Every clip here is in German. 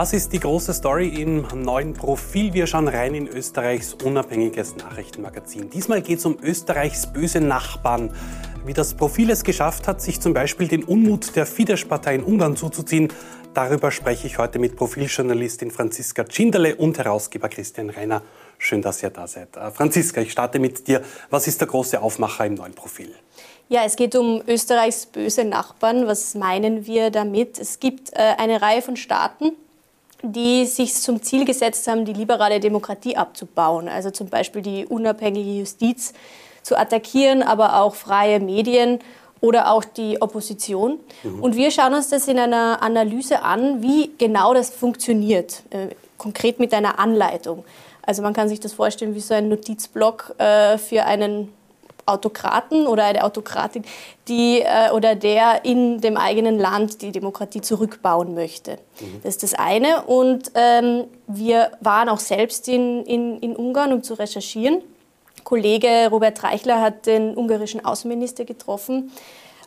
Was ist die große Story im neuen Profil? Wir schauen rein in Österreichs unabhängiges Nachrichtenmagazin. Diesmal geht es um Österreichs böse Nachbarn. Wie das Profil es geschafft hat, sich zum Beispiel den Unmut der Fidesz-Partei in Ungarn zuzuziehen, darüber spreche ich heute mit Profiljournalistin Franziska Tschinderle und Herausgeber Christian Reiner. Schön, dass ihr da seid. Äh, Franziska, ich starte mit dir. Was ist der große Aufmacher im neuen Profil? Ja, es geht um Österreichs böse Nachbarn. Was meinen wir damit? Es gibt äh, eine Reihe von Staaten, die sich zum Ziel gesetzt haben, die liberale Demokratie abzubauen. Also zum Beispiel die unabhängige Justiz zu attackieren, aber auch freie Medien oder auch die Opposition. Mhm. Und wir schauen uns das in einer Analyse an, wie genau das funktioniert, äh, konkret mit einer Anleitung. Also man kann sich das vorstellen wie so ein Notizblock äh, für einen Autokraten oder eine Autokratin, die äh, oder der in dem eigenen Land die Demokratie zurückbauen möchte. Mhm. Das ist das eine. Und ähm, wir waren auch selbst in, in, in Ungarn, um zu recherchieren. Kollege Robert Reichler hat den ungarischen Außenminister getroffen.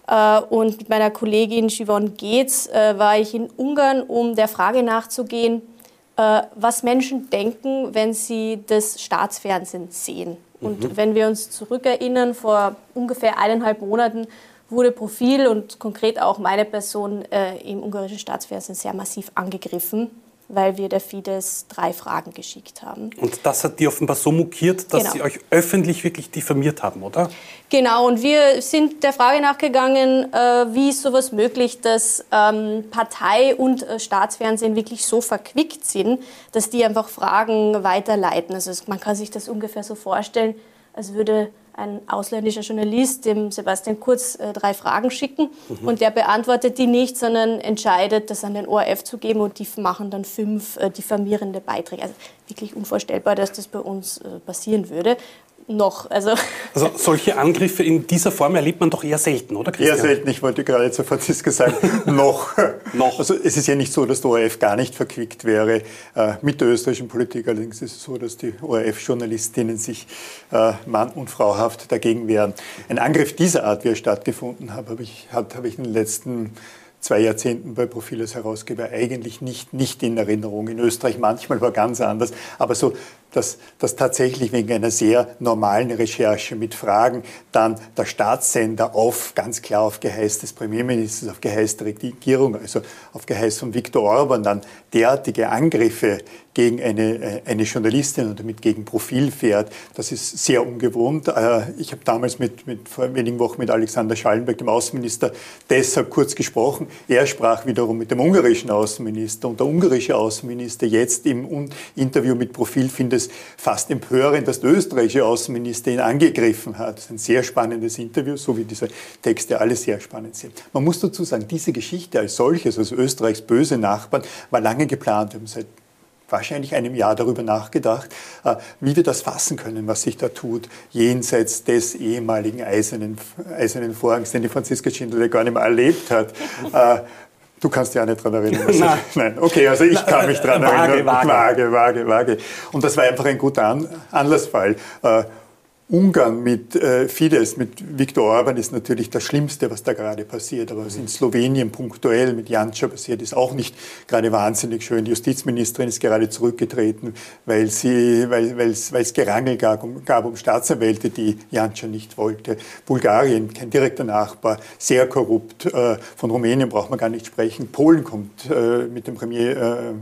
Äh, und mit meiner Kollegin Siobhan Geetz äh, war ich in Ungarn, um der Frage nachzugehen, was Menschen denken, wenn sie das Staatsfernsehen sehen. Und mhm. wenn wir uns zurückerinnern, vor ungefähr eineinhalb Monaten wurde Profil und konkret auch meine Person äh, im ungarischen Staatsfernsehen sehr massiv angegriffen weil wir der Fidesz drei Fragen geschickt haben. Und das hat die offenbar so mokiert, dass genau. sie euch öffentlich wirklich diffamiert haben, oder? Genau, und wir sind der Frage nachgegangen, äh, wie ist sowas möglich, dass ähm, Partei und äh, Staatsfernsehen wirklich so verquickt sind, dass die einfach Fragen weiterleiten. Also man kann sich das ungefähr so vorstellen, als würde ein ausländischer Journalist dem Sebastian Kurz äh, drei Fragen schicken mhm. und der beantwortet die nicht, sondern entscheidet, das an den ORF zu geben und die machen dann fünf äh, diffamierende Beiträge. Also wirklich unvorstellbar, dass das bei uns äh, passieren würde noch. Also, also solche Angriffe in dieser Form erlebt man doch eher selten, oder Christian? Eher selten. Ich wollte gerade zu Franziska sagen, noch. noch. Also es ist ja nicht so, dass der ORF gar nicht verquickt wäre äh, mit der österreichischen Politik. Allerdings ist es so, dass die ORF-Journalistinnen sich äh, Mann- und Frauhaft dagegen wehren. Ein Angriff dieser Art, wie er stattgefunden hat, habe ich, hat, habe ich in den letzten zwei Jahrzehnten bei Profil als Herausgeber eigentlich nicht, nicht in Erinnerung. In Österreich manchmal war ganz anders, aber so dass, dass tatsächlich wegen einer sehr normalen Recherche mit Fragen dann der Staatssender auf, ganz klar auf Geheiß des Premierministers, auf Geheiß der Regierung, also auf Geheiß von Viktor Orban dann derartige Angriffe gegen eine, äh, eine Journalistin und damit gegen Profil fährt. Das ist sehr ungewohnt. Äh, ich habe damals mit, mit, vor wenigen Wochen mit Alexander Schallenberg, dem Außenminister, deshalb kurz gesprochen. Er sprach wiederum mit dem ungarischen Außenminister und der ungarische Außenminister jetzt im Interview mit Profil findet es fast empörend, dass der österreichische Außenminister ihn angegriffen hat. Das ist ein sehr spannendes Interview, so wie diese Texte alle sehr spannend sind. Man muss dazu sagen, diese Geschichte als solches, also Österreichs böse Nachbarn, war lange geplant. Wir haben seit wahrscheinlich einem Jahr darüber nachgedacht, äh, wie wir das fassen können, was sich da tut, jenseits des ehemaligen eisernen, eisernen Vorhangs, den die Franziska Schindler gar nicht mehr erlebt hat. Du kannst dich auch nicht dran erinnern. Also, nein. nein. Okay, also ich kann mich dran erinnern. Vage, vage, vage, vage. Und das war einfach ein guter An Anlassfall. Äh, Ungarn mit äh, Fidesz, mit Viktor Orban ist natürlich das Schlimmste, was da gerade passiert. Aber was in Slowenien punktuell mit Janša passiert, ist auch nicht gerade wahnsinnig schön. Die Justizministerin ist gerade zurückgetreten, weil, sie, weil, weil es Gerangel gab um, gab um Staatsanwälte, die Janša nicht wollte. Bulgarien, kein direkter Nachbar, sehr korrupt. Äh, von Rumänien braucht man gar nicht sprechen. Polen kommt äh, mit dem Premier äh,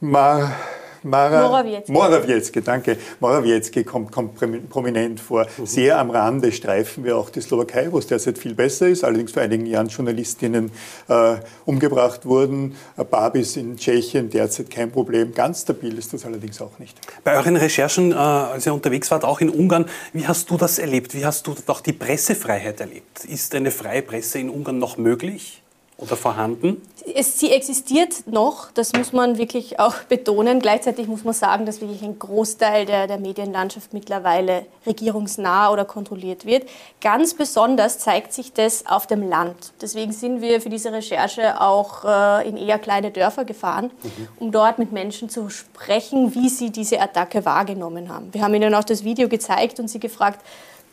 Mar Mara, Morawiecki. Morawiecki, danke. Morawiecki kommt, kommt prominent vor. Mhm. Sehr am Rande streifen wir auch die Slowakei, wo es derzeit viel besser ist. Allerdings vor einigen Jahren Journalistinnen äh, umgebracht wurden. Babis in Tschechien derzeit kein Problem. Ganz stabil ist das allerdings auch nicht. Bei euren Recherchen, äh, als ihr unterwegs wart, auch in Ungarn, wie hast du das erlebt? Wie hast du auch die Pressefreiheit erlebt? Ist eine freie Presse in Ungarn noch möglich? Oder vorhanden? Es, sie existiert noch, das muss man wirklich auch betonen. Gleichzeitig muss man sagen, dass wirklich ein Großteil der, der Medienlandschaft mittlerweile regierungsnah oder kontrolliert wird. Ganz besonders zeigt sich das auf dem Land. Deswegen sind wir für diese Recherche auch äh, in eher kleine Dörfer gefahren, mhm. um dort mit Menschen zu sprechen, wie sie diese Attacke wahrgenommen haben. Wir haben ihnen auch das Video gezeigt und sie gefragt,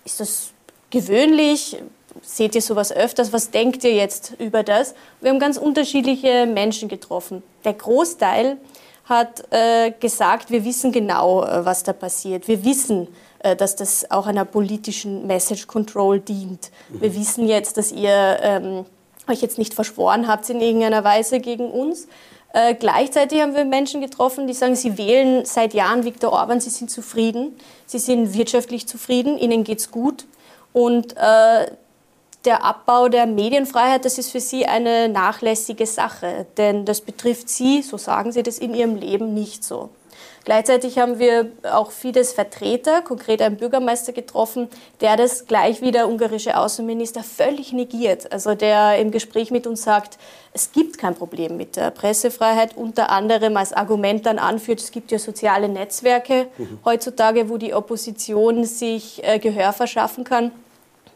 ist das gewöhnlich? Seht ihr sowas öfters? Was denkt ihr jetzt über das? Wir haben ganz unterschiedliche Menschen getroffen. der Großteil hat äh, gesagt, wir wissen genau, äh, was da passiert. Wir wissen, äh, dass das auch einer politischen Message Control dient. Wir mhm. wissen jetzt, dass ihr ähm, euch jetzt nicht verschworen habt in irgendeiner Weise gegen uns. Äh, gleichzeitig haben wir Menschen getroffen, die sagen, sie wählen seit Jahren Viktor Orban, sie sind zufrieden, sie sind wirtschaftlich zufrieden, ihnen geht es gut. Und äh, der Abbau der Medienfreiheit, das ist für sie eine nachlässige Sache, denn das betrifft sie, so sagen sie das, in ihrem Leben nicht so. Gleichzeitig haben wir auch Fidesz-Vertreter, konkret einen Bürgermeister getroffen, der das gleich wie der ungarische Außenminister völlig negiert. Also der im Gespräch mit uns sagt, es gibt kein Problem mit der Pressefreiheit, unter anderem als Argument dann anführt, es gibt ja soziale Netzwerke mhm. heutzutage, wo die Opposition sich äh, Gehör verschaffen kann.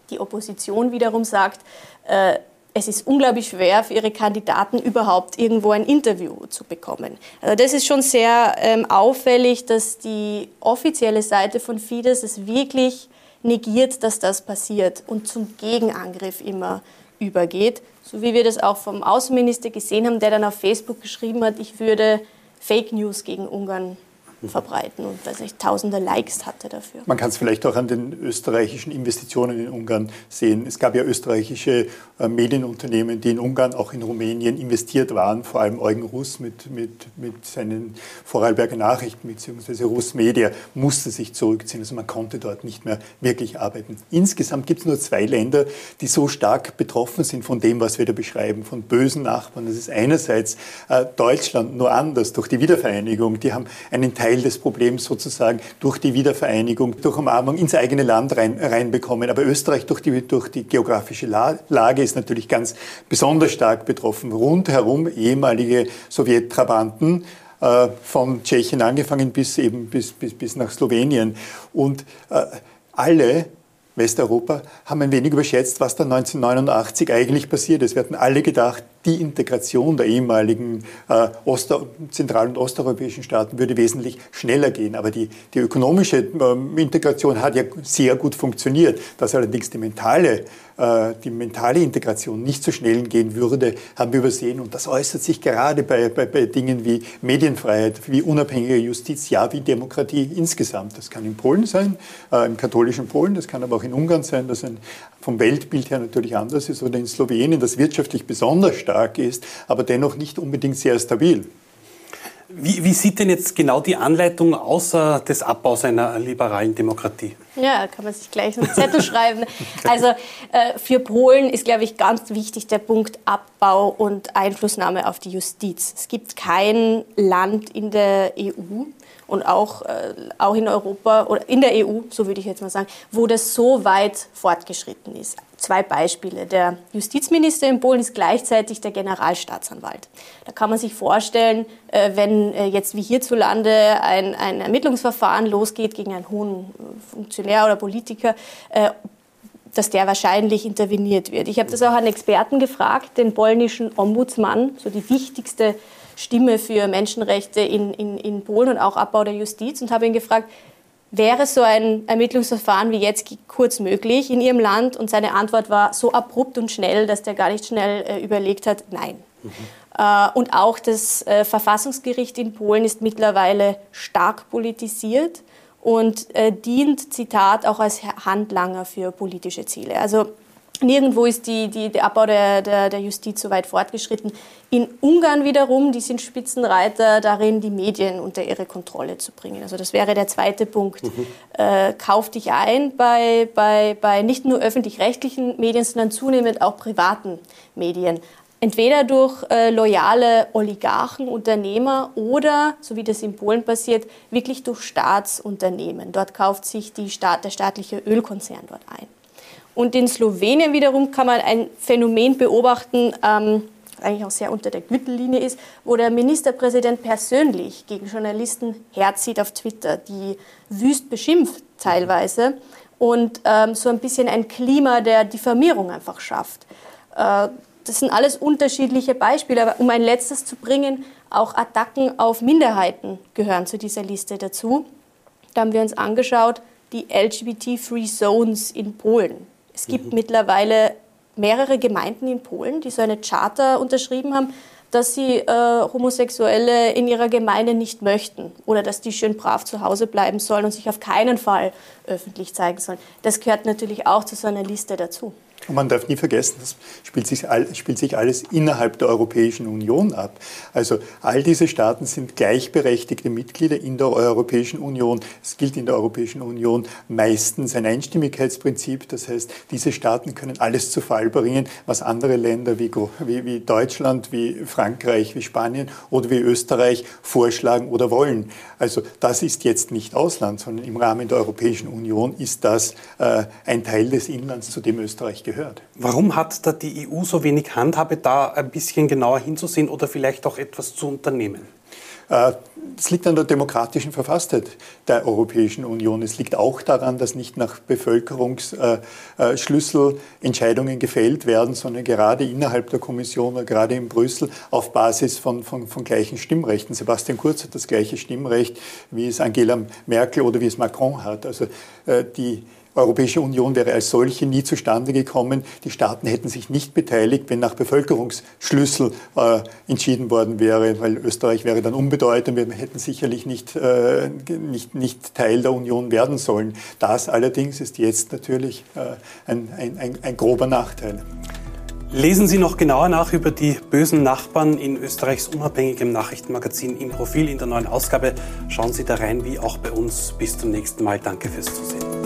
Die Opposition wiederum sagt, äh, es ist unglaublich schwer für ihre Kandidaten überhaupt irgendwo ein Interview zu bekommen. Also das ist schon sehr ähm, auffällig, dass die offizielle Seite von Fidesz es wirklich negiert, dass das passiert und zum Gegenangriff immer übergeht. So wie wir das auch vom Außenminister gesehen haben, der dann auf Facebook geschrieben hat, ich würde Fake News gegen Ungarn verbreiten und weiß nicht, tausende Likes hatte dafür. Man kann es vielleicht auch an den österreichischen Investitionen in Ungarn sehen. Es gab ja österreichische äh, Medienunternehmen, die in Ungarn, auch in Rumänien investiert waren, vor allem Eugen Russ mit, mit, mit seinen Vorarlberger Nachrichten bzw. Russ Media musste sich zurückziehen. Also man konnte dort nicht mehr wirklich arbeiten. Insgesamt gibt es nur zwei Länder, die so stark betroffen sind von dem, was wir da beschreiben, von bösen Nachbarn. Das ist einerseits äh, Deutschland, nur anders durch die Wiedervereinigung. Die haben einen Teil Teil des Problems sozusagen durch die Wiedervereinigung, durch Umarmung ins eigene Land rein, reinbekommen. Aber Österreich durch die, durch die geografische Lage ist natürlich ganz besonders stark betroffen. Rundherum ehemalige Sowjettrabanten, äh, von Tschechien angefangen bis eben bis, bis, bis nach Slowenien. Und äh, alle Westeuropa haben ein wenig überschätzt, was da 1989 eigentlich passiert ist. Wir hatten alle gedacht, die Integration der ehemaligen äh, Ost zentral- und osteuropäischen Staaten würde wesentlich schneller gehen. Aber die, die ökonomische äh, Integration hat ja sehr gut funktioniert. Dass allerdings die mentale, äh, die mentale Integration nicht so schnell gehen würde, haben wir übersehen. Und das äußert sich gerade bei, bei, bei Dingen wie Medienfreiheit, wie unabhängige Justiz, ja, wie Demokratie insgesamt. Das kann in Polen sein, äh, im katholischen Polen, das kann aber auch in Ungarn sein, das ein vom Weltbild her natürlich anders ist, oder in Slowenien, das wirtschaftlich besonders stark ist, aber dennoch nicht unbedingt sehr stabil. Wie, wie, sieht denn jetzt genau die Anleitung außer des Abbaus einer liberalen Demokratie? Ja, kann man sich gleich einen Zettel schreiben. Also äh, für Polen ist, glaube ich, ganz wichtig der Punkt Abbau und Einflussnahme auf die Justiz. Es gibt kein Land in der EU, und auch, äh, auch in Europa oder in der EU, so würde ich jetzt mal sagen, wo das so weit fortgeschritten ist. Zwei Beispiele. Der Justizminister in Polen ist gleichzeitig der Generalstaatsanwalt. Da kann man sich vorstellen, äh, wenn äh, jetzt wie hierzulande ein, ein Ermittlungsverfahren losgeht gegen einen hohen Funktionär oder Politiker, äh, dass der wahrscheinlich interveniert wird. Ich habe das auch an Experten gefragt, den polnischen Ombudsmann, so die wichtigste Stimme für Menschenrechte in, in, in Polen und auch Abbau der Justiz und habe ihn gefragt, wäre so ein Ermittlungsverfahren wie jetzt kurz möglich in Ihrem Land? Und seine Antwort war so abrupt und schnell, dass der gar nicht schnell äh, überlegt hat, nein. Äh, und auch das äh, Verfassungsgericht in Polen ist mittlerweile stark politisiert und äh, dient, Zitat, auch als Handlanger für politische Ziele. Also Nirgendwo ist die, die, der Abbau der, der, der, Justiz so weit fortgeschritten. In Ungarn wiederum, die sind Spitzenreiter darin, die Medien unter ihre Kontrolle zu bringen. Also das wäre der zweite Punkt. Mhm. Äh, kauf dich ein bei, bei, bei nicht nur öffentlich-rechtlichen Medien, sondern zunehmend auch privaten Medien. Entweder durch äh, loyale Oligarchen, Unternehmer oder, so wie das in Polen passiert, wirklich durch Staatsunternehmen. Dort kauft sich Staat, der staatliche Ölkonzern dort ein. Und in Slowenien wiederum kann man ein Phänomen beobachten, ähm, eigentlich auch sehr unter der Gürtellinie ist, wo der Ministerpräsident persönlich gegen Journalisten herzieht auf Twitter, die wüst beschimpft teilweise und ähm, so ein bisschen ein Klima der Diffamierung einfach schafft. Äh, das sind alles unterschiedliche Beispiele, aber um ein letztes zu bringen, auch Attacken auf Minderheiten gehören zu dieser Liste dazu. Da haben wir uns angeschaut, die LGBT-Free Zones in Polen. Es gibt mhm. mittlerweile mehrere Gemeinden in Polen, die so eine Charter unterschrieben haben, dass sie äh, Homosexuelle in ihrer Gemeinde nicht möchten oder dass die schön brav zu Hause bleiben sollen und sich auf keinen Fall öffentlich zeigen sollen. Das gehört natürlich auch zu so einer Liste dazu. Und man darf nie vergessen, das spielt sich, all, spielt sich, alles innerhalb der Europäischen Union ab. Also all diese Staaten sind gleichberechtigte Mitglieder in der Europäischen Union. Es gilt in der Europäischen Union meistens ein Einstimmigkeitsprinzip. Das heißt, diese Staaten können alles zu Fall bringen, was andere Länder wie, wie, wie Deutschland, wie Frankreich, wie Spanien oder wie Österreich vorschlagen oder wollen. Also das ist jetzt nicht Ausland, sondern im Rahmen der Europäischen Union ist das äh, ein Teil des Inlands, zu dem Österreich gehört. Warum hat da die EU so wenig Handhabe, da ein bisschen genauer hinzusehen oder vielleicht auch etwas zu unternehmen? Äh, es liegt an der demokratischen Verfasstheit der Europäischen Union. Es liegt auch daran, dass nicht nach Bevölkerungsschlüssel Entscheidungen gefällt werden, sondern gerade innerhalb der Kommission oder gerade in Brüssel auf Basis von, von, von gleichen Stimmrechten. Sebastian Kurz hat das gleiche Stimmrecht, wie es Angela Merkel oder wie es Macron hat. Also äh, die Europäische Union wäre als solche nie zustande gekommen. Die Staaten hätten sich nicht beteiligt, wenn nach Bevölkerungsschlüssel äh, entschieden worden wäre, weil Österreich wäre dann unbedeutend. Wir hätten sicherlich nicht, äh, nicht, nicht Teil der Union werden sollen. Das allerdings ist jetzt natürlich äh, ein, ein, ein, ein grober Nachteil. Lesen Sie noch genauer nach über die bösen Nachbarn in Österreichs unabhängigem Nachrichtenmagazin im Profil in der neuen Ausgabe. Schauen Sie da rein, wie auch bei uns. Bis zum nächsten Mal. Danke fürs Zusehen.